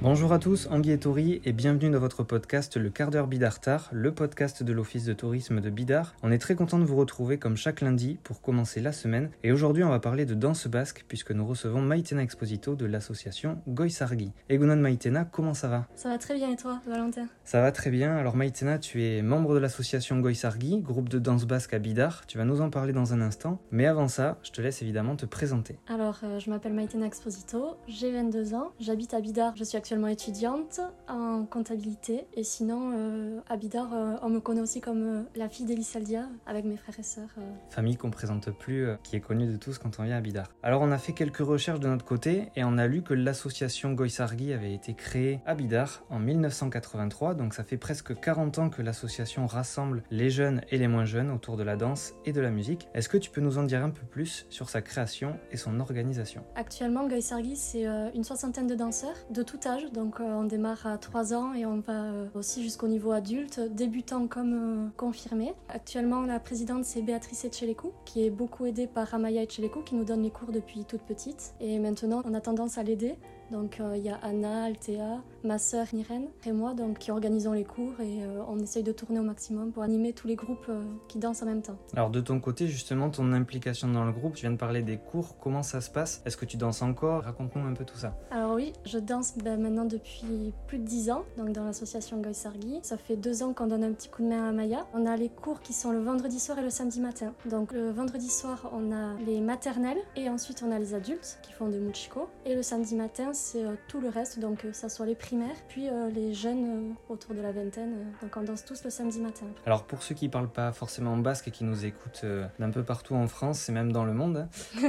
Bonjour à tous, Anguille et Tori et bienvenue dans votre podcast Le quart d'heure Bidartar, le podcast de l'Office de tourisme de Bidar. On est très content de vous retrouver comme chaque lundi pour commencer la semaine et aujourd'hui on va parler de danse basque puisque nous recevons Maïtena Exposito de l'association Goisargi. Egunon Maïtena, comment ça va? Ça va très bien et toi, Valentin? Ça va très bien. Alors Maïtena, tu es membre de l'association Goisargi, groupe de danse basque à Bidar. Tu vas nous en parler dans un instant, mais avant ça, je te laisse évidemment te présenter. Alors, euh, je m'appelle Maïtena Exposito, j'ai 22 ans, j'habite à Bidar, je suis actuellement étudiante en comptabilité. Et sinon, euh, à Bidar, euh, on me connaît aussi comme euh, la fille d'Elie Saldia avec mes frères et sœurs. famille qu'on présente plus, qui est connue de tous quand on vient à Bidar. Alors on a fait quelques recherches de notre côté et on a lu que l'association Goisargi avait été créée à Bidar en 1983, donc ça fait presque 40 ans que l'association rassemble les jeunes et les moins jeunes autour de la danse et de la musique. Est-ce que tu peux nous en dire un peu plus sur sa création et son organisation? Actuellement, Goisargi, c'est une soixantaine de danseurs de tout âge. Donc, euh, on démarre à 3 ans et on va euh, aussi jusqu'au niveau adulte, débutant comme euh, confirmé. Actuellement, la présidente, c'est Béatrice Etchelekou, qui est beaucoup aidée par Amaya Etchelekou, qui nous donne les cours depuis toute petite. Et maintenant, on a tendance à l'aider. Donc, euh, il y a Anna, Althea, ma sœur Nirène et moi, donc, qui organisons les cours et euh, on essaye de tourner au maximum pour animer tous les groupes euh, qui dansent en même temps. Alors de ton côté, justement, ton implication dans le groupe, tu viens de parler des cours, comment ça se passe? Est-ce que tu danses encore? Raconte-nous un peu tout ça. Alors oui, je danse ben, maintenant depuis plus de 10 ans, donc dans l'association Goisargi. Ça fait deux ans qu'on donne un petit coup de main à Maya. On a les cours qui sont le vendredi soir et le samedi matin. Donc le vendredi soir, on a les maternelles et ensuite on a les adultes qui font des muchiko. Et le samedi matin, c'est euh, tout le reste, donc euh, ça soit les primaires, puis euh, les jeunes autour de la vingtaine. donc on danse tous le samedi matin. Alors pour ceux qui parlent pas forcément basque et qui nous écoutent d'un peu partout en France et même dans le monde,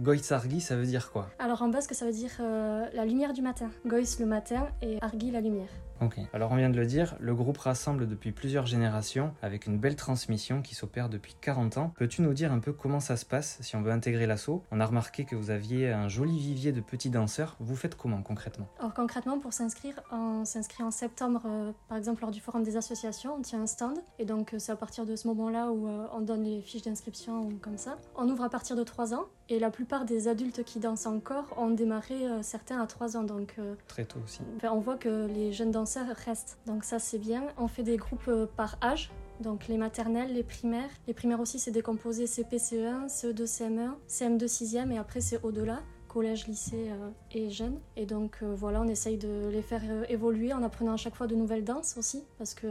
Goitsargi, ça veut dire quoi? Alors en basque, ça veut dire euh, lumière du matin. Gois le matin et Argi la lumière. Ok. Alors on vient de le dire, le groupe rassemble depuis plusieurs générations avec une belle transmission qui s'opère depuis 40 ans. Peux-tu nous dire un peu comment ça se passe si on veut intégrer l'assaut? On a remarqué que vous aviez un joli vivier de petits danseurs. Vous faites comment concrètement? Alors concrètement, pour s'inscrire, on s'inscrit en septembre, euh, par exemple lors du forum des associations, on tient un stand. Et donc euh, c'est à partir de ce moment-là où euh, on donne les fiches d'inscription ou comme ça. On ouvre à partir de 3 ans. Et la plupart des adultes qui dansent encore ont démarré euh, certains à 3 ans. Donc euh, Très tôt aussi. enfin, on voit que les jeunes danseurs restent. Donc ça c'est bien. On fait des groupes euh, par âge. Donc les maternelles, les primaires. Les primaires aussi c'est décomposé CP, CE1, CE2, CM1, CM2, 6e et après c'est au-delà collège, lycée euh, et jeunes. Et donc euh, voilà, on essaye de les faire euh, évoluer en apprenant à chaque fois de nouvelles danses aussi, parce que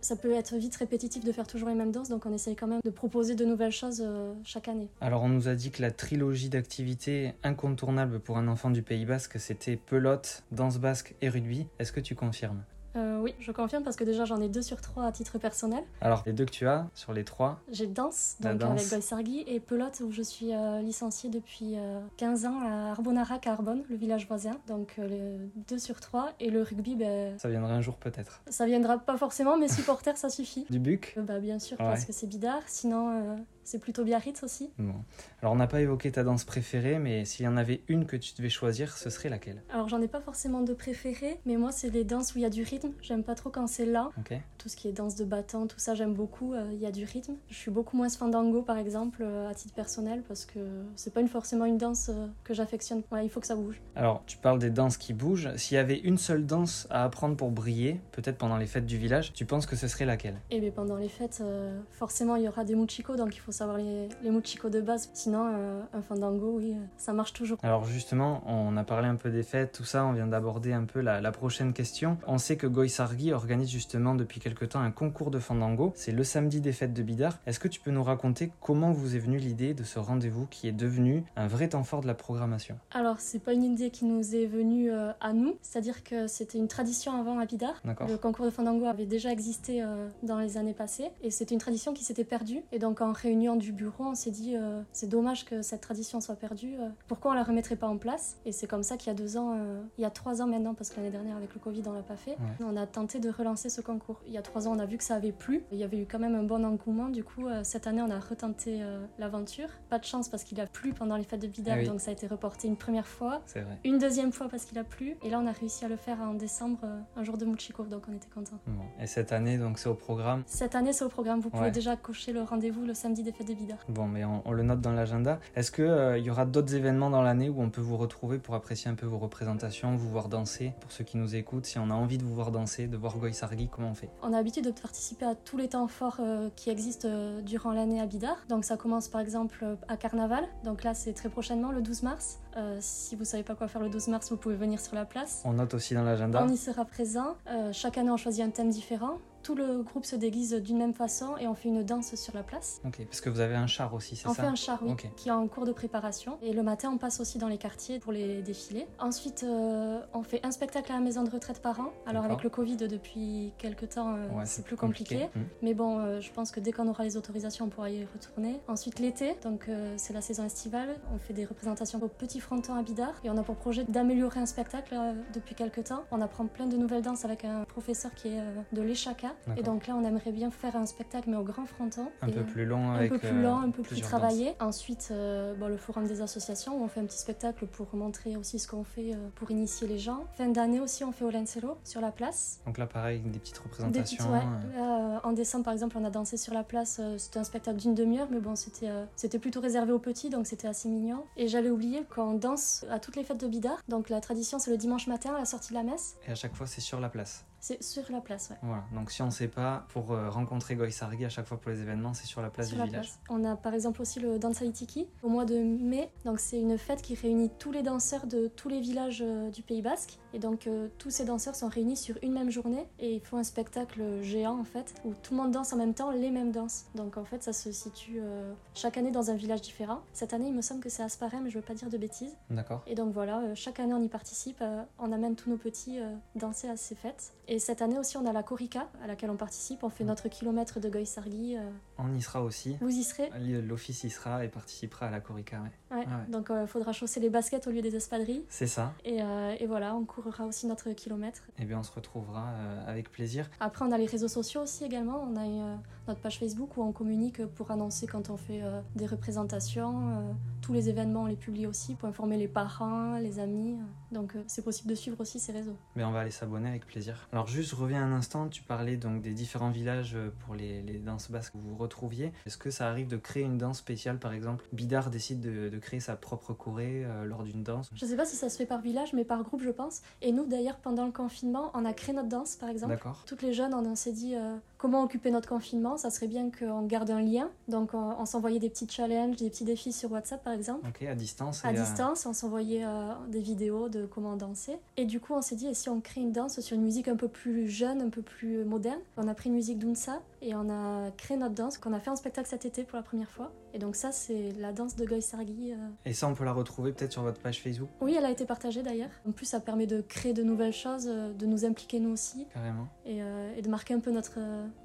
ça peut être vite répétitif de faire toujours les mêmes danses, donc on essaye quand même de proposer de nouvelles choses chaque année. Alors on nous a dit que la trilogie d'activités incontournable pour un enfant du Pays Basque, c'était pelote, danse basque et rugby. Est-ce que tu confirmes? Euh, oui, je confirme parce que déjà j'en ai deux sur trois à titre personnel. Alors les deux que tu as sur les trois, J'ai danse, donc danse. avec Goisargi, et pelote où je suis euh, licenciée depuis euh, 15 ans à Arbonarac à Arbonne, le village voisin. Donc euh, le 2 sur 3. Et le rugby, ben, ça viendra un jour peut-être. ça viendra pas forcément, mais supporters ça suffit. Du buc Euh, bah, bien sûr, Ouais. parce que c'est Bidar. Sinon, c'est plutôt Biarritz aussi? Bon. Alors on n'a pas évoqué ta danse préférée, mais s'il y en avait une que tu devais choisir, ce serait laquelle? Alors, j'en ai pas forcément de préféré, mais moi, c'est les danses où il y a du rythme. J'aime pas trop quand c'est là. Tout ce qui est danse de battant, tout ça, j'aime beaucoup. euh, Il y a du rythme. Je suis beaucoup moins fandango, par exemple, euh, à titre personnel, parce que c'est pas une, forcément une danse euh, que j'affectionne. Ouais, il faut que ça bouge. Alors tu parles des danses qui bougent. S'il y avait une seule danse à apprendre pour briller, peut-être pendant les fêtes du village, tu penses que ce serait laquelle? Et bien pendant les fêtes, forcément, il y aura des muchikos, donc il faut savoir les, les de base. Sinon, euh, un fandango, oui, euh, ça marche toujours. Alors justement, on a parlé un peu des fêtes, tout ça, on vient d'aborder un peu la, la prochaine question. On sait que Goisargi organise justement depuis quelque temps un concours de fandango. C'est le samedi des fêtes de Bidar. Est-ce que tu peux nous raconter comment vous est venue l'idée de ce rendez-vous qui est devenu un vrai temps fort de la programmation? Alors, c'est pas une idée qui nous est venue euh, à nous, c'est-à-dire que c'était une tradition avant à Bidar. Le concours de fandango avait déjà existé euh, dans les années passées et c'était une tradition qui s'était perdue. Et donc, en réunion du bureau, on s'est dit euh, c'est dommage que cette tradition soit perdue. euh, pourquoi on la remettrait pas en place? Et c'est comme ça qu'il y a deux ans, euh, il y a trois ans maintenant, parce que l'année dernière avec le Covid, on l'a pas fait. Ouais. On a tenté de relancer ce concours. Il y a trois ans, on a vu que ça avait plu. Il y avait eu quand même un bon engouement. Du coup, cette année, on a retenté l'aventure. Pas de chance parce qu'il a plu pendant les fêtes de Bidar, Ah oui. donc ça a été reporté une première fois. Une deuxième fois parce qu'il a plu. Et là, on a réussi à le faire en décembre, un jour de Muchiko, donc on était contents. Bon. Et cette année, donc c'est au programme? Cette année, c'est au programme. Vous pouvez Ouais. déjà cocher le rendez-vous le samedi des fêtes de Bidart. Bon, mais on, on le note dans l'agenda. Est-ce qu'il euh, y aura d'autres événements dans l'année où on peut vous retrouver pour apprécier un peu vos représentations, vous voir danser? Pour ceux qui nous écoutent, si on a envie de vous voir danser, de voir Goïsargi, comment on fait? On a l'habitude de participer à tous les temps forts euh, qui existent euh, durant l'année à Bidart. Donc ça commence par exemple euh, à Carnaval. Donc là, c'est très prochainement, le 12 mars. Si vous savez pas quoi faire le 12 mars, vous pouvez venir sur la place. On note aussi dans l'agenda. On y sera présent. Chaque année, on choisit un thème différent. Tout le groupe se déguise d'une même façon et on fait une danse sur la place. Ok, parce que vous avez un char aussi, c'est On ça fait un char, oui, qui est en cours de préparation. Et le matin, on passe aussi dans les quartiers pour les défilés. Ensuite, euh, on fait un spectacle à la maison de retraite par an. Alors, avec le Covid, depuis quelques temps, euh, Ouais, c'est plus compliqué. Hmm. Mais bon, euh, je pense que dès qu'on aura les autorisations, on pourra y retourner. Ensuite, l'été, donc c'est la saison estivale. On fait des représentations au Petit Fronton à Bidart. Et on a pour projet d'améliorer un spectacle depuis quelques temps. On apprend plein de nouvelles danses avec un professeur qui est de l'Echaka. Et donc là, on aimerait bien faire un spectacle, mais au Grand Fronton. Un peu euh, plus long un avec. peu plus euh, lent, un peu plus travaillé. Ensuite, euh, bon, le forum des associations où on fait un petit spectacle pour montrer aussi ce qu'on fait euh, pour initier les gens. Fin d'année aussi, on fait au Lancero sur la place. Donc là, pareil, des petites Des représentations. petites- ouais. euh, Là, euh, en décembre, par exemple, on a dansé sur la place. euh, c'était un spectacle d'une demi-heure, mais bon, c'était euh, c'était plutôt réservé aux petits, donc c'était assez mignon. Et j'allais oublier qu'on danse à toutes les fêtes de Bidart. Donc la tradition, c'est le dimanche matin à la sortie de la messe. Et à chaque fois, c'est sur la place. C'est sur la place, ouais. Voilà. Donc si on ne sait pas, pour euh, rencontrer Goïsargi à chaque fois pour les événements, c'est sur la place sur du la village. place. On a par exemple aussi le Dansaitiki au mois de mai. Donc c'est une fête qui réunit tous les danseurs de tous les villages euh, du Pays Basque. Et donc euh, tous ces danseurs sont réunis sur une même journée et ils font un spectacle géant en fait où tout le monde danse en même temps les mêmes danses. Donc en fait ça se situe euh, chaque année dans un village différent. Cette année il me semble que c'est Asparem, mais je veux pas dire de bêtises. D'accord. Et donc voilà, euh, chaque année on y participe, on amène tous nos petits danser à ces fêtes. Et cette année aussi on a la Korika à laquelle on participe, on fait Mm. notre kilomètre de Goïsargi. Euh. On y sera aussi. Vous y serez L'office y sera et participera à la Corica. ouais. Ouais, Ah ouais. donc il faudra chausser les baskets au lieu des espadrilles. C'est ça. Et, euh, et voilà, on courra aussi notre kilomètre. Et bien on se retrouvera euh, avec plaisir. Après, on a les réseaux sociaux aussi également. On a euh, notre page Facebook où on communique pour annoncer quand on fait euh, des représentations. euh, tous les événements, on les publie aussi pour informer les parents, les amis. Donc euh, c'est possible de suivre aussi ces réseaux. Mais on va aller s'abonner avec plaisir. Alors juste je reviens un instant, tu parlais donc des différents villages euh, pour les, les danses basques que vous vous retrouviez. Est-ce que ça arrive de créer une danse spéciale par exemple? Bidar décide de, de créer sa propre choré euh, lors d'une danse? Je sais pas si ça se fait par village, mais par groupe, je pense. Et nous, d'ailleurs, pendant le confinement, on a créé notre danse, par exemple. D'accord. Toutes les jeunes, on s'est dit euh, comment occuper notre confinement. Ça serait bien qu'on garde un lien. Donc, on, on s'envoyait des petits challenges, des petits défis sur WhatsApp, par exemple. Ok, à distance. À euh, distance, on s'envoyait euh, des vidéos de comment danser. Et du coup, on s'est dit, et si on crée une danse sur une musique un peu plus jeune, un peu plus moderne? On a pris une musique d'Unsa et on a créé notre danse qu'on a fait en spectacle cet été pour la première fois. Et donc ça, c'est la danse de Goy Sargi. euh. Et ça on peut la retrouver peut-être sur votre page Facebook? Oui, elle a été partagée d'ailleurs. En plus, ça permet de créer de nouvelles choses, euh, de nous impliquer nous aussi carrément. et, euh, et de marquer un peu notre,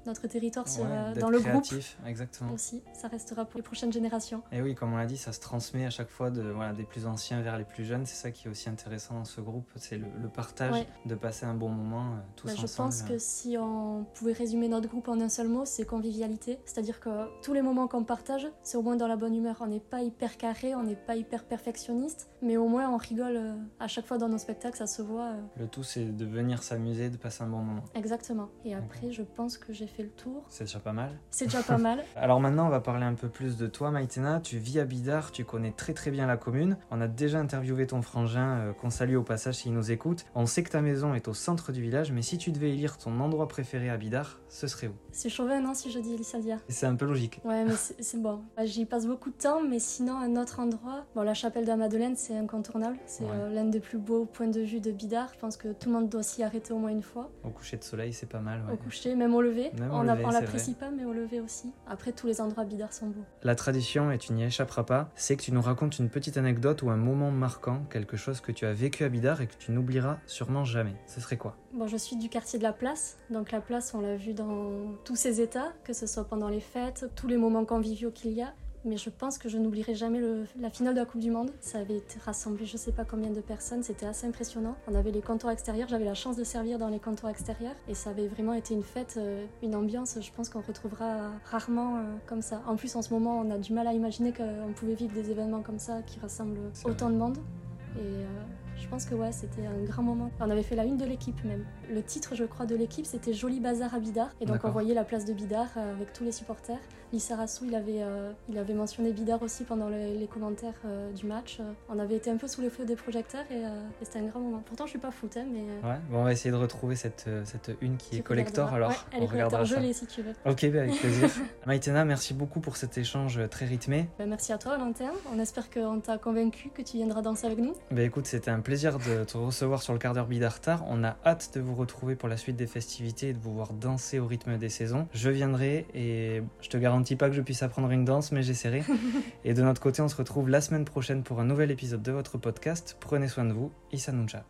notre territoire sur, euh, dans le groupe créatif, exactement. aussi. Ça restera pour les prochaines générations. Et oui, comme on l'a dit, ça se transmet à chaque fois de, voilà, des plus anciens vers les plus jeunes. C'est ça qui est aussi intéressant dans ce groupe, c'est le, le partage, Ouais. de passer un bon moment euh, tous Bah, je ensemble. pense que si on pouvait résumer notre groupe en un seul mot, c'est convivialité. C'est-à-dire que tous les moments qu'on partage, c'est au moins dans la bonne humeur. On n'est pas hyper carré, on n'est pas hyper perfectionniste, mais au moins on rigole euh, à chaque fois dans nos spectacles, ça se voit. euh, Le tout, c'est de venir s'amuser, de passer un bon moment. exactement. Et après, je pense que j'ai fait le tour. C'est déjà pas mal. C'est déjà pas mal. Alors maintenant, on va parler un peu plus de toi, Maïtena. Tu vis à Bidart, tu connais très très bien la commune. On a déjà interviewé ton frangin, euh, qu'on salue au passage s'il nous écoute. On sait que ta maison est au centre du village, mais si tu devais élire ton endroit préféré à Bidart, ce serait où? Chauvin, non, si je dis Elissadia Et C'est un peu logique. Ouais, mais c'est bon. Bah, J'y passe beaucoup de temps, mais sinon, un autre endroit. Bon, la chapelle de la Madeleine, c'est incontournable. C'est Ouais. euh, l'un des plus beaux points de vue de Bidart. Je pense que tout le monde doit s'y arrêter au moins une fois. Au coucher de soleil, c'est pas mal. ouais. Au coucher, même au lever. Même on l'apprécie pas, mais au lever aussi. Après, tous les endroits Bidart sont beaux. La tradition, et tu n'y échapperas pas, c'est que tu nous racontes une petite anecdote ou un moment marquant, quelque chose que tu as vécu à Bidart et que tu n'oublieras sûrement jamais. Ce serait quoi? Bon, je suis du quartier de la place. Donc, la place, on l'a vu dans tous ses états, que ce soit pendant les fêtes, tous les moments conviviaux qu'il y a. Mais je pense que je n'oublierai jamais le- la finale de la Coupe du Monde. Ça avait été rassemblé je sais pas combien de personnes, c'était assez impressionnant. On avait les comptoirs extérieurs, j'avais la chance de servir dans les comptoirs extérieurs et ça avait vraiment été une fête, euh, une ambiance, je pense qu'on retrouvera rarement euh, comme ça. En plus, en ce moment, on a du mal à imaginer qu'on pouvait vivre des événements comme ça qui rassemblent autant de monde. Et euh, Je pense que ouais, c'était un grand moment. On avait fait la une de l'équipe même. Le titre, je crois, de l'équipe, c'était Joli Bazar à Bidart. Et donc on voyait la place de Bidart euh, avec tous les supporters. Lissarassou, il avait, euh, il avait mentionné Bidart aussi pendant les commentaires euh, du match. On avait été un peu sous les feux des projecteurs et, c'était un grand moment. Pourtant, je suis pas foot, hein, mais. Ouais, bon, on va essayer de retrouver cette, cette une qui est collector alors. Ouais, elle est collector, je l'ai si tu veux. Ok, bah, avec plaisir. Maïtena, merci beaucoup pour cet échange très rythmé. Bah, merci à toi, Valentin. On espère qu'on t'a convaincu, que tu viendras danser avec nous. Bah écoute, c'était un plaisir de te recevoir sur le quart d'heure Bidartar. On a hâte de vous retrouver pour la suite des festivités et de vous voir danser au rythme des saisons. Je viendrai et je te garantis pas que je puisse apprendre une danse, mais j'essaierai. et de notre côté, on se retrouve la semaine prochaine pour un nouvel épisode de votre podcast. Prenez soin de vous. Issa Nuncha.